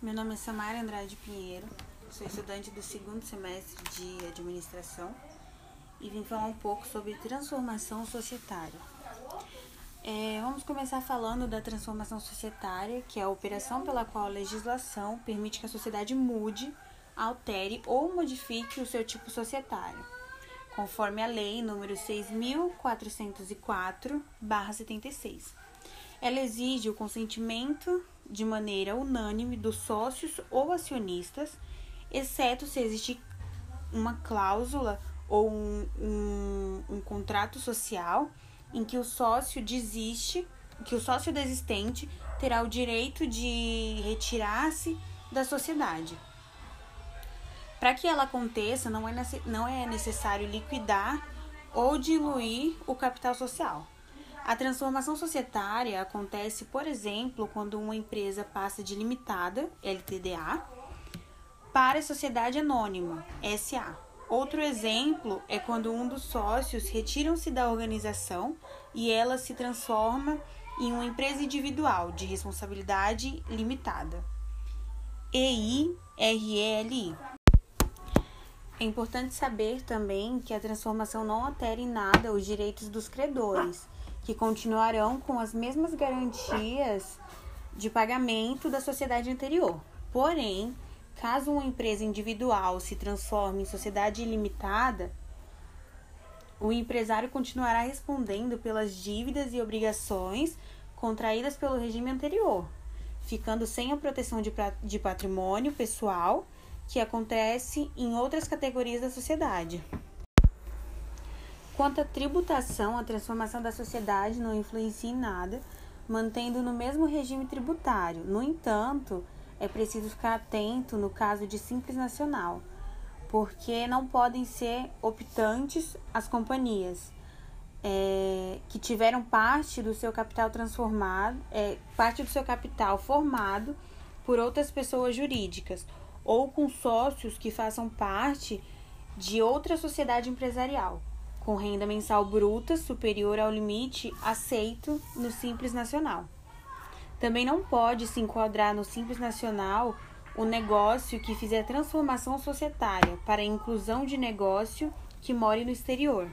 Meu nome é Samara Andrade Pinheiro, sou estudante do segundo semestre de administração e vim falar um pouco sobre transformação societária. É, vamos começar falando da transformação societária, que é a operação pela qual a legislação permite que a sociedade mude, altere ou modifique o seu tipo societário, conforme a Lei número 6.404-76. Ela exige o consentimento de maneira unânime dos sócios ou acionistas, exceto se existir uma cláusula ou um, um, um contrato social em que o sócio desiste, que o sócio desistente terá o direito de retirar-se da sociedade. Para que ela aconteça, não é, não é necessário liquidar ou diluir o capital social. A transformação societária acontece, por exemplo, quando uma empresa passa de limitada, LTDA, para sociedade anônima, SA. Outro exemplo é quando um dos sócios retiram-se da organização e ela se transforma em uma empresa individual de responsabilidade limitada. EIRELI. É importante saber também que a transformação não altera em nada os direitos dos credores que continuarão com as mesmas garantias de pagamento da sociedade anterior. Porém, caso uma empresa individual se transforme em sociedade ilimitada, o empresário continuará respondendo pelas dívidas e obrigações contraídas pelo regime anterior, ficando sem a proteção de patrimônio pessoal que acontece em outras categorias da sociedade. Quanto à tributação, a transformação da sociedade não influencia em nada, mantendo no mesmo regime tributário. No entanto, é preciso ficar atento no caso de Simples Nacional, porque não podem ser optantes as companhias é, que tiveram parte do seu capital transformado, é, parte do seu capital formado por outras pessoas jurídicas ou com sócios que façam parte de outra sociedade empresarial com renda mensal bruta superior ao limite aceito no Simples Nacional. Também não pode se enquadrar no Simples Nacional o negócio que fizer transformação societária para a inclusão de negócio que more no exterior.